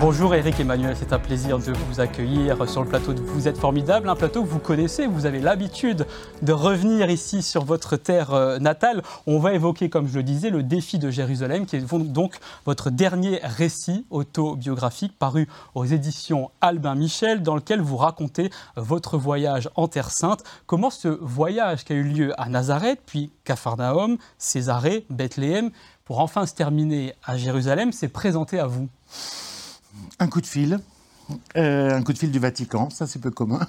Bonjour Eric Emmanuel, c'est un plaisir de vous accueillir sur le plateau de Vous êtes formidable, un plateau que vous connaissez, vous avez l'habitude de revenir ici sur votre terre euh, natale. On va évoquer, comme je le disais, le défi de Jérusalem, qui est donc votre dernier récit autobiographique paru aux éditions Albin Michel, dans lequel vous racontez votre voyage en Terre Sainte. Comment ce voyage qui a eu lieu à Nazareth, puis Capharnaüm, Césarée, Bethléem, pour enfin se terminer à Jérusalem, s'est présenté à vous? Un coup de fil, euh, un coup de fil du Vatican, ça c'est peu commun,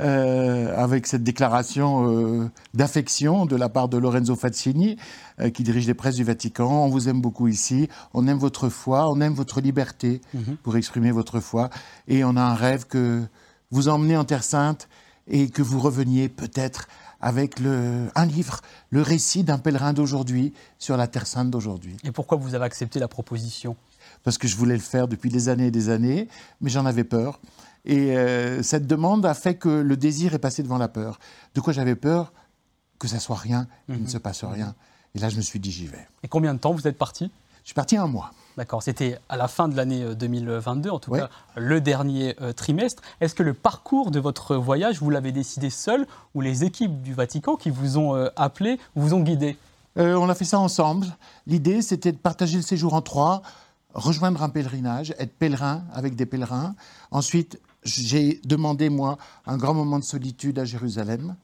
euh, avec cette déclaration euh, d'affection de la part de Lorenzo Fazzini, qui dirige les presses du Vatican. On vous aime beaucoup ici, on aime votre foi, on aime votre liberté mhm. pour exprimer votre foi, et on a un rêve que vous emmenez en Terre Sainte et que vous reveniez peut-être avec le, un livre, le récit d'un pèlerin d'aujourd'hui sur la Terre Sainte d'aujourd'hui. Et pourquoi vous avez accepté la proposition? Parce que je voulais le faire depuis des années et des années, mais j'en avais peur. Et euh, cette demande a fait que le désir est passé devant la peur. De quoi j'avais peur Que ça soit rien, qu'il ne mhm. se passe rien. Et là, je me suis dit, j'y vais. Et combien de temps vous êtes parti? Je suis parti un mois. D'accord, c'était à la fin de l'année 2022, euh, en tout cas le dernier euh, trimestre. Est-ce que le parcours de votre voyage, vous l'avez décidé seul ou les équipes du Vatican qui vous ont appelé vous ont guidé? On a fait ça ensemble. L'idée, c'était de partager le séjour en trois rejoindre un pèlerinage, être pèlerin avec des pèlerins. Ensuite, j'ai demandé, moi, un grand moment de solitude à Jérusalem.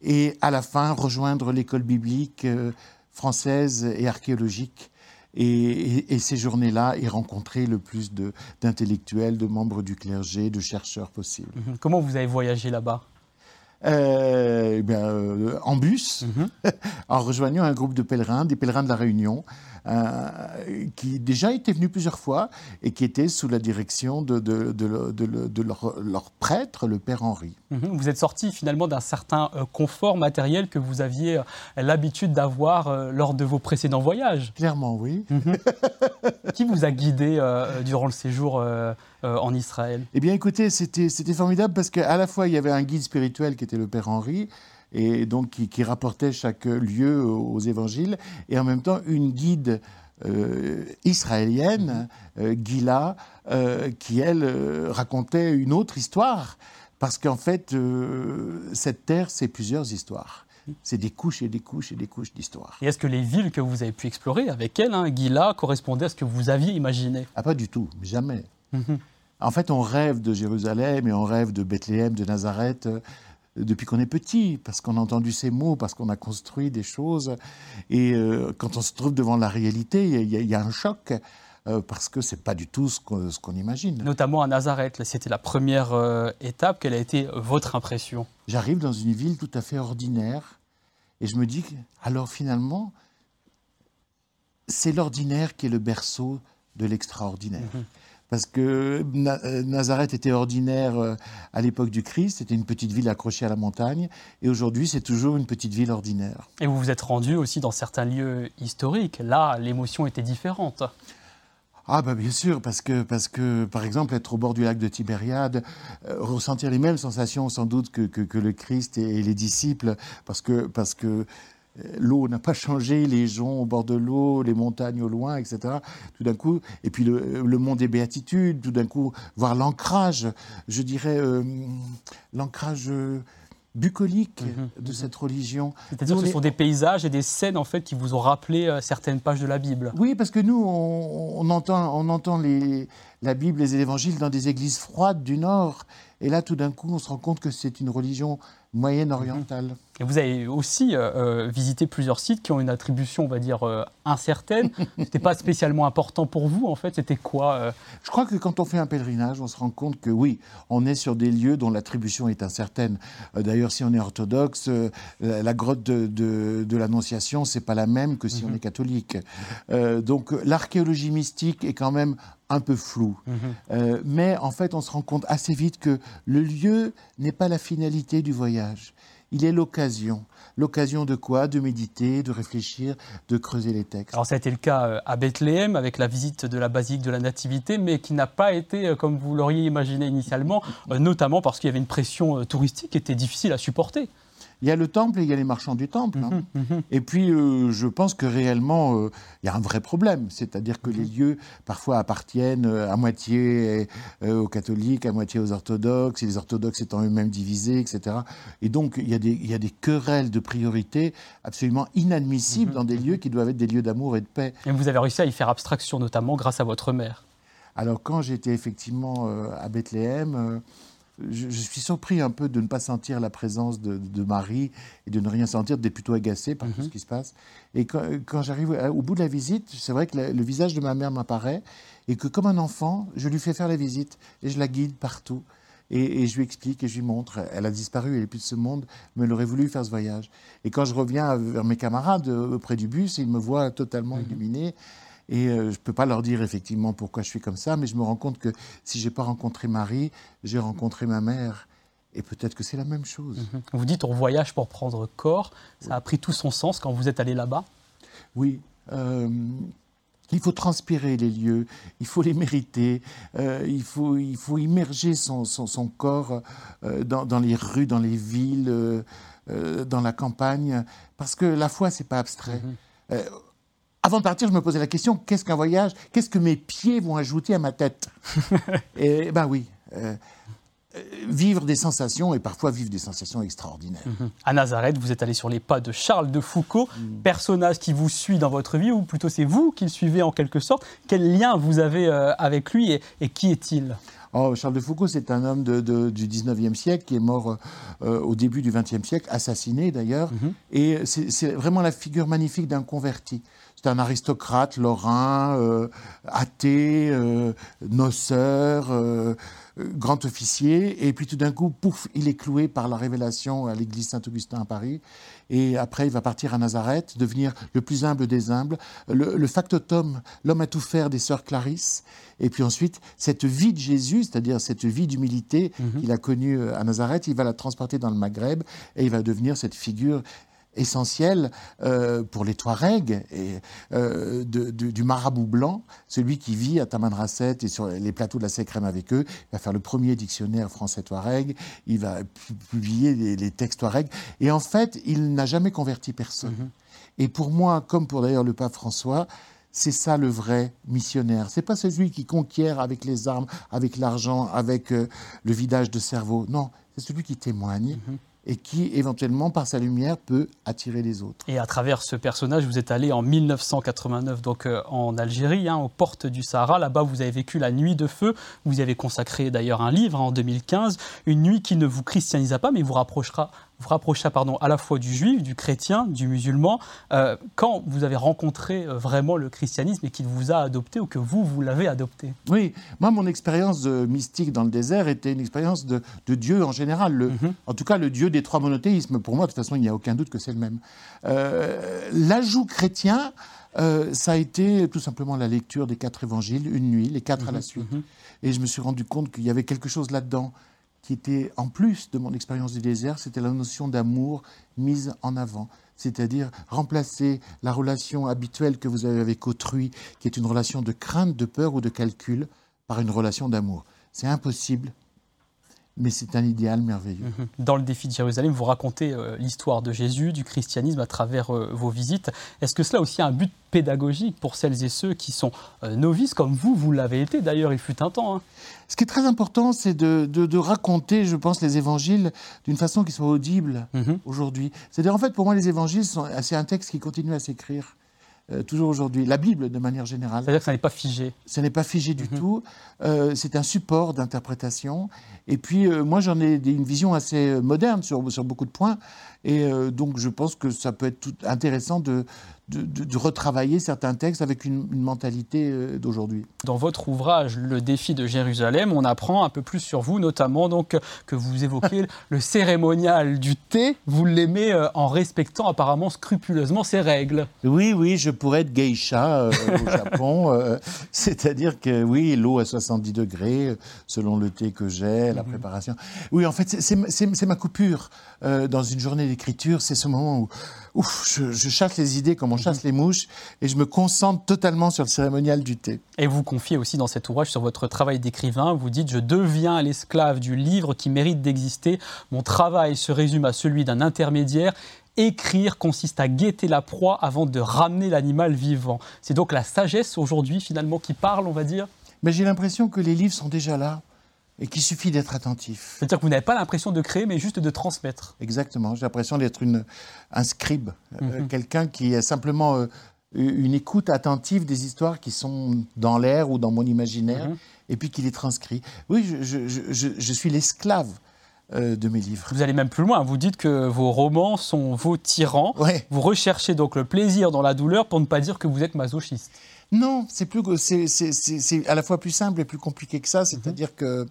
Et à la fin, rejoindre l'école biblique euh, française et archéologique. Et, ces journées-là, et rencontrer le plus d'intellectuels, de, membres du clergé, de chercheurs possibles. Mhm. Comment vous avez voyagé là-bas? Euh, euh, en bus, mhm. en rejoignant un groupe de pèlerins, des pèlerins de la Réunion, euh, qui déjà étaient venus plusieurs fois et qui étaient sous la direction de, de, de, leur, prêtre, le Père Henri. Mhm. Vous êtes sorti finalement d'un certain euh, confort matériel que vous aviez euh, l'habitude d'avoir lors de vos précédents voyages. Clairement, oui. Mhm. qui vous a guidé durant le séjour en Israël? Eh bien, écoutez, c'était formidable parce qu'à la fois, il y avait un guide spirituel qui était le Père Henri, et donc qui, rapportait chaque lieu aux évangiles, et en même temps une guide euh, israélienne, euh, Gila, euh, qui elle racontait une autre histoire, parce qu'en fait, cette terre, c'est plusieurs histoires. C'est des couches et des couches et des couches d'histoire. Et est-ce que les villes que vous avez pu explorer avec elle, hein, Gila, correspondaient à ce que vous aviez imaginé? Ah, pas du tout, jamais. Mhm. En fait, on rêve de Jérusalem et on rêve de Bethléem, de Nazareth depuis qu'on est petit, parce qu'on a entendu ces mots, parce qu'on a construit des choses. Et euh, quand on se trouve devant la réalité, il y, a un choc. Euh, parce que c'est pas du tout ce qu'on imagine. Notamment à Nazareth, c'était la première euh, étape. Quelle a été votre impression? J'arrive dans une ville tout à fait ordinaire et je me dis, alors finalement, c'est l'ordinaire qui est le berceau de l'extraordinaire. Mhm parce que euh, Nazareth était ordinaire euh, à l'époque du Christ, c'était une petite ville accrochée à la montagne, et aujourd'hui c'est toujours une petite ville ordinaire. Et vous vous êtes rendu aussi dans certains lieux historiques, là l'émotion était différente. Ah bah bien sûr, parce que, parce que par exemple être au bord du lac de Tibériade, euh, ressentir les mêmes sensations sans doute que, que, le Christ et, et, les disciples, parce que, parce que l'eau n'a pas changé, les gens au bord de l'eau, les montagnes au loin, etc. Tout d'un coup, et puis le, monde des béatitudes, tout d'un coup, voir l'ancrage, je dirais, euh, l'ancrage euh, bucolique mhm, de mhm. cette religion. C'est-à-dire que ce sont des paysages et des scènes en fait qui vous ont rappelé euh, certaines pages de la Bible. Oui, parce que nous, on, entend, on entend les, la Bible, les évangiles dans des églises froides du Nord, et là, tout d'un coup, on se rend compte que c'est une religion moyenne orientale. Et vous avez aussi euh, euh, visité plusieurs sites qui ont une attribution, on va dire, euh, incertaine. Ce n'était pas spécialement important pour vous, en fait. C'était quoi Je crois que quand on fait un pèlerinage, on se rend compte que oui, on est sur des lieux dont l'attribution est incertaine. D'ailleurs, si on est orthodoxe, la grotte de, de, l'Annonciation, c'est pas la même que si on mhm. est catholique. donc, l'archéologie mystique est quand même un peu floue. Mhm. mais en fait, on se rend compte assez vite que le lieu n'est pas la finalité du voyage il est l'occasion. L'occasion de quoi? De méditer, de réfléchir, de creuser les textes. Alors ça a été le cas euh, à Bethléem avec la visite de la basilique de la Nativité, mais qui n'a pas été euh, comme vous l'auriez imaginé initialement, euh, notamment parce qu'il y avait une pression touristique qui était difficile à supporter. Il y a le temple et il y a les marchands du temple. Hein. Mhm, mhm. Et puis, euh, je pense que réellement, euh, il y a un vrai problème. C'est-à-dire que les mhm. lieux, parfois, appartiennent euh, à moitié aux catholiques, à moitié aux orthodoxes, et les orthodoxes étant eux-mêmes divisés, etc. Et donc, il y, a des, il y a des querelles de priorité absolument inadmissibles dans des lieux qui doivent être des lieux d'amour et de paix. Et vous avez réussi à y faire abstraction, notamment grâce à votre mère. Alors, quand j'étais effectivement à Bethléem, je, suis surpris un peu de ne pas sentir la présence de, Marie et de ne rien sentir, d'être plutôt agacé par tout mhm. ce qui se passe. Et quand, j'arrive au bout de la visite, c'est vrai que le, visage de ma mère m'apparaît et que comme un enfant, je lui fais faire la visite et je la guide partout. Et, je lui explique et je lui montre. Elle a disparu, elle n'est plus de ce monde, mais elle aurait voulu faire ce voyage. Et quand je reviens vers mes camarades euh, auprès du bus, ils me voient totalement mhm. illuminé. Et euh, je ne peux pas leur dire effectivement pourquoi je suis comme ça, mais je me rends compte que si je n'ai pas rencontré Marie, j'ai rencontré ma mère. Et peut-être que c'est la même chose. Mhm. Vous dites on voyage pour prendre corps. Ça a pris tout son sens quand vous êtes allé là-bas? Oui. Euh, il faut transpirer les lieux, il faut les mériter, euh, il, faut, il faut immerger son, son, corps dans, dans, les rues, dans les villes, dans la campagne, parce que la foi, c'est pas abstrait. Mhm. Avant de partir, je me posais la question qu'est-ce qu'un voyage Qu'est-ce que mes pieds vont ajouter à ma tête Et ben oui. Euh, euh, vivre des sensations et parfois vivre des sensations extraordinaires. Mhm. À Nazareth, vous êtes allé sur les pas de Charles de Foucault, mm. personnage qui vous suit dans votre vie, ou plutôt c'est vous qui le suivez en quelque sorte. Quel lien vous avez euh, avec lui et, qui est-il? Oh, Charles de Foucault, c'est un homme du 19e siècle qui est mort au début du 20e siècle, assassiné d'ailleurs. Mhm. Et c'est vraiment la figure magnifique d'un converti. C'est un aristocrate lorrain, euh, athée, euh, noceur, euh, grand officier. Et puis tout d'un coup, pouf, il est cloué par la révélation à l'église Saint-Augustin à Paris. Et après, il va partir à Nazareth, devenir le plus humble des humbles, le, factotum, l'homme à tout faire des sœurs Clarisse. Et puis ensuite, cette vie de Jésus, c'est-à-dire cette vie d'humilité mhm. qu'il a connue à Nazareth, il va la transporter dans le Maghreb et il va devenir cette figure essentiel euh, pour les Touaregs et, euh, du marabout blanc, celui qui vit à Tamanrasset et sur les plateaux de la Sécrème avec eux. Il va faire le premier dictionnaire français Touareg, il va publier les, textes Touareg. Et en fait, il n'a jamais converti personne. Mm-hmm. Et pour moi, comme pour d'ailleurs le pape François, c'est ça le vrai missionnaire. C'est pas celui qui conquiert avec les armes, avec l'argent, avec euh, le vidage de cerveau. Non, c'est celui qui témoigne. Mm-hmm et qui éventuellement par sa lumière peut attirer les autres. Et à travers ce personnage, vous êtes allé en 1989 donc euh, en Algérie, hein, aux portes du Sahara. Là-bas, vous avez vécu la nuit de feu. Vous y avez consacré d'ailleurs un livre en 2015, une nuit qui ne vous christianisa pas, mais vous rapprochera vous rapprocha pardon, à la fois du juif, du chrétien, du musulman, euh, quand vous avez rencontré euh, vraiment le christianisme et qu'il vous a adopté ou que vous, vous l'avez adopté? Oui, moi, mon expérience mystique dans le désert était une expérience de, Dieu en général, le, mhm. en tout cas le Dieu des trois monothéismes. Pour moi, de toute façon, il n'y a aucun doute que c'est le même. Euh, l'ajout chrétien, ça a été tout simplement la lecture des quatre évangiles, une nuit, les quatre à la mhm, suite. Mhm. Et je me suis rendu compte qu'il y avait quelque chose là-dedans qui était en plus de mon expérience du désert, c'était la notion d'amour mise en avant. C'est-à-dire remplacer la relation habituelle que vous avez avec autrui, qui est une relation de crainte, de peur ou de calcul, par une relation d'amour. C'est impossible mais c'est un idéal merveilleux. Mhm. Dans le défi de Jérusalem, vous racontez euh, l'histoire de Jésus, du christianisme à travers euh, vos visites. Est-ce que cela a aussi un but pédagogique pour celles et ceux qui sont euh, novices, comme vous, vous l'avez été d'ailleurs, il fut un temps hein Ce qui est très important, c'est de, raconter, je pense, les évangiles d'une façon qui soit audible mhm. aujourd'hui. C'est-à-dire, en fait, pour moi, les évangiles, c'est un texte qui continue à s'écrire. Euh, toujours aujourd'hui. La Bible, de manière générale. C'est-à-dire que ça n'est pas figé. Ça n'est pas figé du mhm. tout. Euh, c'est un support d'interprétation. Et puis, euh, moi, j'en ai une vision assez moderne sur, sur beaucoup de points. Et donc, je pense que ça peut être tout intéressant de, de, retravailler certains textes avec une, mentalité euh, d'aujourd'hui. Dans votre ouvrage Le défi de Jérusalem, on apprend un peu plus sur vous, notamment donc que vous évoquez le cérémonial du thé. Vous l'aimez euh, en respectant apparemment scrupuleusement ses règles. Oui, oui, je pourrais être geisha euh, au Japon. C'est-à-dire que oui, l'eau à 70 degrés, selon le thé que j'ai, la mhm. préparation. Oui, en fait, c'est ma coupure dans une journée d'écriture. C'est ce moment où ouf, je, chasse les idées comme on chasse mhm. les mouches et je me concentre totalement sur le cérémonial du thé. Et vous confiez aussi dans cet ouvrage sur votre travail d'écrivain, vous dites Je deviens l'esclave du livre qui mérite d'exister. Mon travail se résume à celui d'un intermédiaire. Écrire consiste à guetter la proie avant de ramener l'animal vivant. C'est donc la sagesse aujourd'hui finalement qui parle, on va dire Mais j'ai l'impression que les livres sont déjà là et qu'il suffit d'être attentif. C'est-à-dire que vous n'avez pas l'impression de créer, mais juste de transmettre. Exactement. J'ai l'impression d'être un scribe, euh, mhm. quelqu'un qui est simplement euh, une écoute attentive des histoires qui sont dans l'air ou dans mon imaginaire, mhm. et puis qui les transcrit. Oui, je, suis l'esclave euh, de mes livres. Vous allez même plus loin. Vous dites que vos romans sont vos tyrans. Vous recherchez donc le plaisir dans la douleur pour ne pas dire que vous êtes masochiste. Non, c'est plus c'est à la fois plus simple et plus compliqué que ça. C'est-à-dire que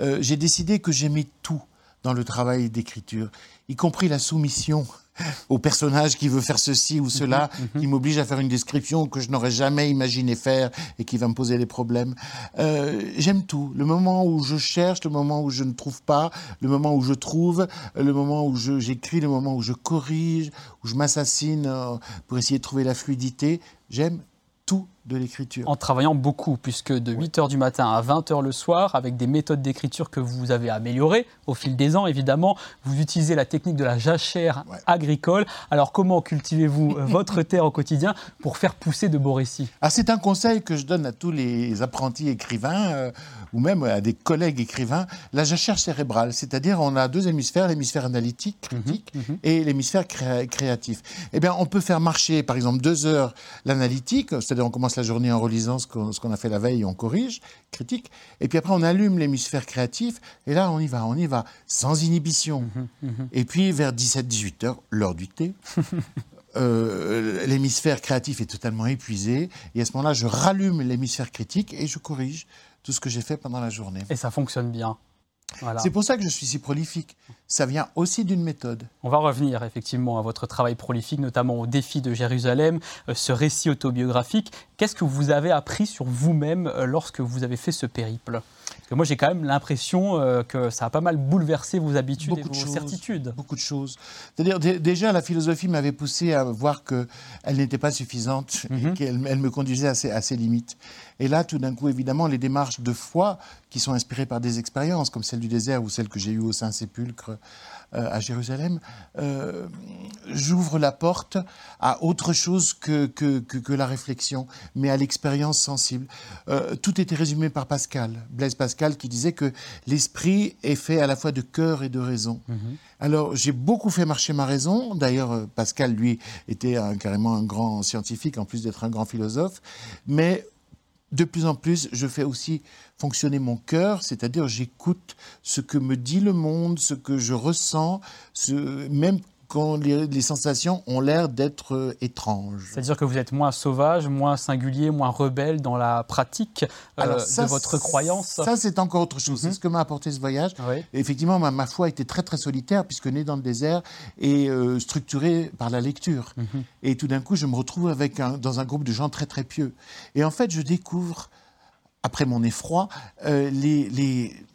euh, j'ai décidé que j'aimais tout dans le travail d'écriture, y compris la soumission au personnage qui veut faire ceci ou cela, mhm, mhm. qui m'oblige à faire une description que je n'aurais jamais imaginé faire et qui va me poser des problèmes. Euh, j'aime tout. Le moment où je cherche, le moment où je ne trouve pas, le moment où je trouve, le moment où j'écris, le moment où je corrige, où je m'assassine euh, pour essayer de trouver la fluidité. J'aime tout de l'écriture. En travaillant beaucoup, puisque de 8h du matin à 20h le soir, avec des méthodes d'écriture que vous avez améliorées au fil des ans, évidemment, vous utilisez la technique de la jachère agricole. Alors comment cultivez-vous euh, votre terre au quotidien pour faire pousser de beaux récits? Ah, C'est un conseil que je donne à tous les apprentis écrivains, euh, ou même à des collègues écrivains, la jachère cérébrale. C'est-à-dire on a deux hémisphères, l'hémisphère analytique, mhm, critique, mhm. et l'hémisphère créatif. Eh bien, on peut faire marcher, par exemple, deux heures l'analytique, c'est-à-dire on commence la journée en relisant ce qu'on a fait la veille, on corrige, critique, et puis après on allume l'hémisphère créatif, et là on y va, on y va, sans inhibition. Mhm, mhm. Et puis vers 17-18 heures, l'heure du thé, euh, l'hémisphère créatif est totalement épuisé, et à ce moment-là je rallume l'hémisphère critique et je corrige tout ce que j'ai fait pendant la journée. Et ça fonctionne bien. C'est pour ça que je suis si prolifique. Ça vient aussi d'une méthode. On va revenir effectivement à votre travail prolifique, notamment au défi de Jérusalem, euh, ce récit autobiographique. Qu'est-ce que vous avez appris sur vous-même euh, lorsque vous avez fait ce périple? Parce que moi, j'ai quand même l'impression euh, que ça a pas mal bouleversé vos habitudes et vos certitudes. Beaucoup de choses. C'est-à-dire, déjà, la philosophie m'avait poussé à voir qu'elle n'était pas suffisante, mhm. qu'elle elle me conduisait à ses, à ses limites. Et là, tout d'un coup, évidemment, les démarches de foi qui sont inspirées par des expériences, comme celle du désert ou celle que j'ai eue au Saint-Sépulcre euh, à Jérusalem, euh, j'ouvre la porte à autre chose que, que, que, la réflexion, mais à l'expérience sensible. Euh, tout était résumé par Pascal, Blaise Pascal, qui disait que l'esprit est fait à la fois de cœur et de raison. Mhm. Alors, j'ai beaucoup fait marcher ma raison. D'ailleurs, Pascal, lui, était carrément un grand scientifique, en plus d'être un grand philosophe. Mais de plus en plus, je fais aussi fonctionner mon cœur, c'est-à-dire j'écoute ce que me dit le monde, ce que je ressens, même quand les, sensations ont l'air d'être euh, étranges. C'est-à-dire que vous êtes moins sauvage, moins singulier, moins rebelle dans la pratique euh, de votre croyance Ça, c'est encore autre chose. C'est mhm. ce que m'a apporté ce voyage. effectivement, ma, foi était très, très solitaire, puisque née dans le désert et euh, structurée par la lecture. Mhm. Et tout d'un coup, je me retrouve avec dans un groupe de gens très, très pieux. Et en fait, je découvre, après mon effroi, les,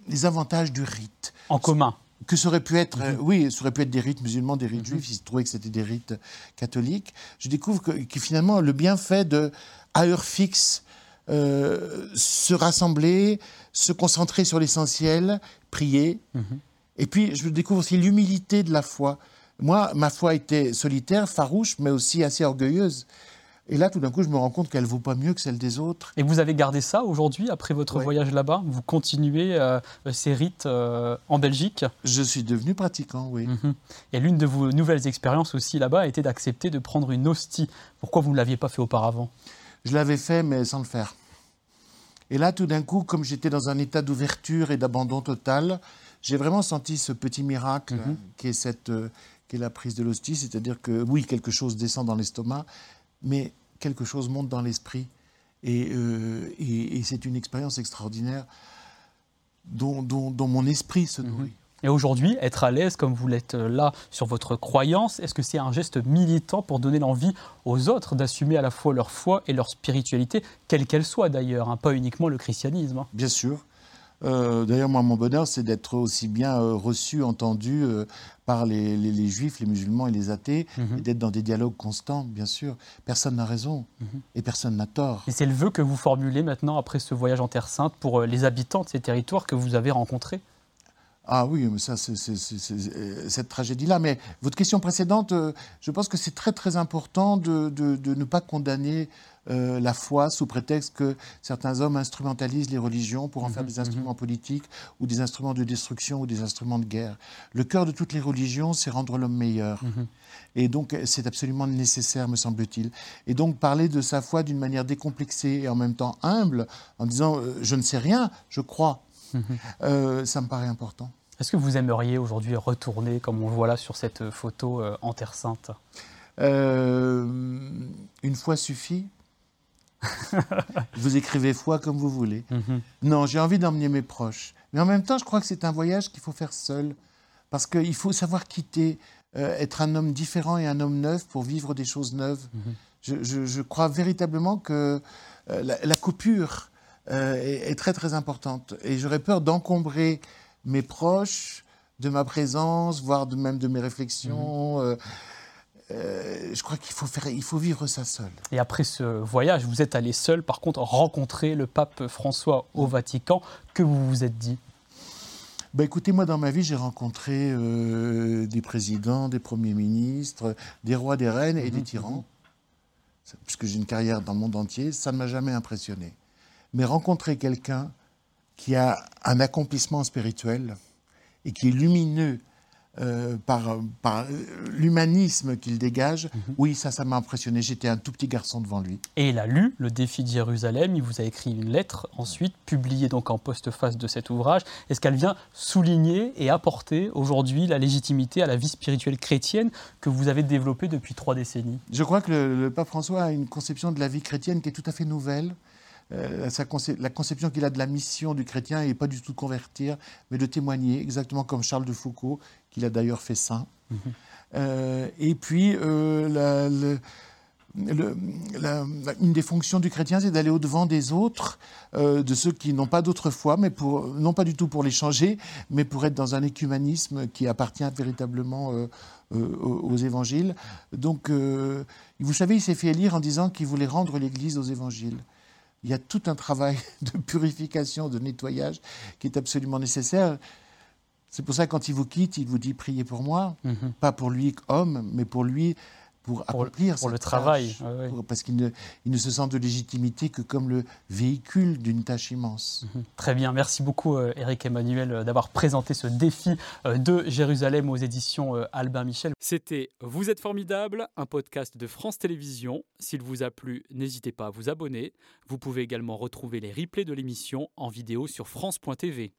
les avantages du rite. En commun que ça aurait pu être, mhm. oui, ça aurait pu être des rites musulmans, des rites mhm. juifs, il se trouvait que c'était des rites catholiques. Je découvre que, finalement, le bienfait de, à heure fixe, euh, se rassembler, se concentrer sur l'essentiel, prier. Mhm. Et puis, je découvre aussi l'humilité de la foi. Moi, ma foi était solitaire, farouche, mais aussi assez orgueilleuse. Et là, tout d'un coup, je me rends compte qu'elle ne vaut pas mieux que celle des autres. Et vous avez gardé ça aujourd'hui, après votre voyage là-bas? Vous continuez euh, ces rites euh, en Belgique? Je suis devenu pratiquant, oui. Mhm. Et l'une de vos nouvelles expériences aussi là-bas a été d'accepter de prendre une hostie. Pourquoi vous ne l'aviez pas fait auparavant? Je l'avais fait, mais sans le faire. Et là, tout d'un coup, comme j'étais dans un état d'ouverture et d'abandon total, j'ai vraiment senti ce petit miracle mhm. qui, est cette, euh, qui est la prise de l'hostie, c'est-à-dire que oui, quelque chose descend dans l'estomac, mais quelque chose monte dans l'esprit. Et, c'est une expérience extraordinaire dont, dont, mon esprit se mhm. nourrit. Et aujourd'hui, être à l'aise comme vous l'êtes euh, là sur votre croyance, est-ce que c'est un geste militant pour donner l'envie aux autres d'assumer à la fois leur foi et leur spiritualité, quelle qu'elle soit d'ailleurs, hein, pas uniquement le christianisme hein? Bien sûr. Euh, d'ailleurs, moi, mon bonheur, c'est d'être aussi bien euh, reçu, entendu par les, juifs, les musulmans et les athées, mhm. et d'être dans des dialogues constants, bien sûr. Personne n'a raison mhm. et personne n'a tort. Et c'est le vœu que vous formulez maintenant après ce voyage en Terre Sainte pour les habitants de ces territoires que vous avez rencontrés? Ah oui, mais ça, c'est cette tragédie-là. Mais votre question précédente, euh, je pense que c'est très très important de, ne pas condamner euh, la foi sous prétexte que certains hommes instrumentalisent les religions pour en faire mhm, des instruments mhm. politiques ou des instruments de destruction ou des instruments de guerre. Le cœur de toutes les religions, c'est rendre l'homme meilleur. Mhm. Et donc, c'est absolument nécessaire, me semble-t-il. Et donc, parler de sa foi d'une manière décomplexée et en même temps humble, en disant euh, je ne sais rien, je crois. Euh, ça me paraît important. Est-ce que vous aimeriez aujourd'hui retourner, comme on le voit là sur cette photo, euh, en Terre Sainte? Euh, Une fois suffit Vous écrivez foi comme vous voulez. Mhm. Non, j'ai envie d'emmener mes proches. Mais en même temps, je crois que c'est un voyage qu'il faut faire seul. Parce qu'il faut savoir quitter, être un homme différent et un homme neuf pour vivre des choses neuves. Mhm. je, crois véritablement que la, coupure euh, est, très très importante. Et j'aurais peur d'encombrer mes proches de ma présence, voire de, même de mes réflexions. Mhm. Euh, euh, je crois qu'il faut, faire, il faut vivre ça seul. Et après ce voyage, vous êtes allé seul, par contre, rencontrer le pape François au Vatican. Que vous vous êtes dit? Bah écoutez, moi dans ma vie, j'ai rencontré des présidents, des premiers ministres, des rois, des reines et des mhm. tyrans. Puisque j'ai une carrière dans le monde entier, ça ne m'a jamais impressionné mais rencontrer quelqu'un qui a un accomplissement spirituel et qui est lumineux euh, par, par l'humanisme qu'il dégage, mhm. oui, ça, ça m'a impressionné. J'étais un tout petit garçon devant lui. Et il a lu le défi de Jérusalem, il vous a écrit une lettre, ensuite publiée donc en postface de cet ouvrage. Est-ce qu'elle vient souligner et apporter aujourd'hui la légitimité à la vie spirituelle chrétienne que vous avez développée depuis trois décennies? Je crois que le pape François a une conception de la vie chrétienne qui est tout à fait nouvelle. Euh, la conception qu'il a de la mission du chrétien n'est pas du tout de convertir, mais de témoigner, exactement comme Charles de Foucault, qu'il a d'ailleurs fait saint. Mhm. Euh, et puis, euh, une des fonctions du chrétien, c'est d'aller au-devant des autres, de ceux qui n'ont pas d'autre foi, mais pour, non pas du tout pour les changer, mais pour être dans un écuménisme qui appartient véritablement aux évangiles. Donc, vous savez, il s'est fait élire en disant qu'il voulait rendre l'Église aux évangiles il y a tout un travail de purification, de nettoyage qui est absolument nécessaire. C'est pour ça que quand il vous quitte, il vous dit priez pour moi, mhm. pas pour lui homme, mais pour lui pour, accomplir pour le travail, parce qu'il ne, il ne, se sent de légitimité que comme le véhicule d'une tâche immense. Mhm. Très bien, merci beaucoup Eric euh, Emmanuel euh, d'avoir présenté ce défi euh, de Jérusalem aux éditions Albin Michel. C'était Vous êtes formidable, un podcast de France Télévisions. S'il vous a plu, n'hésitez pas à vous abonner. Vous pouvez également retrouver les replays de l'émission en vidéo sur France.tv.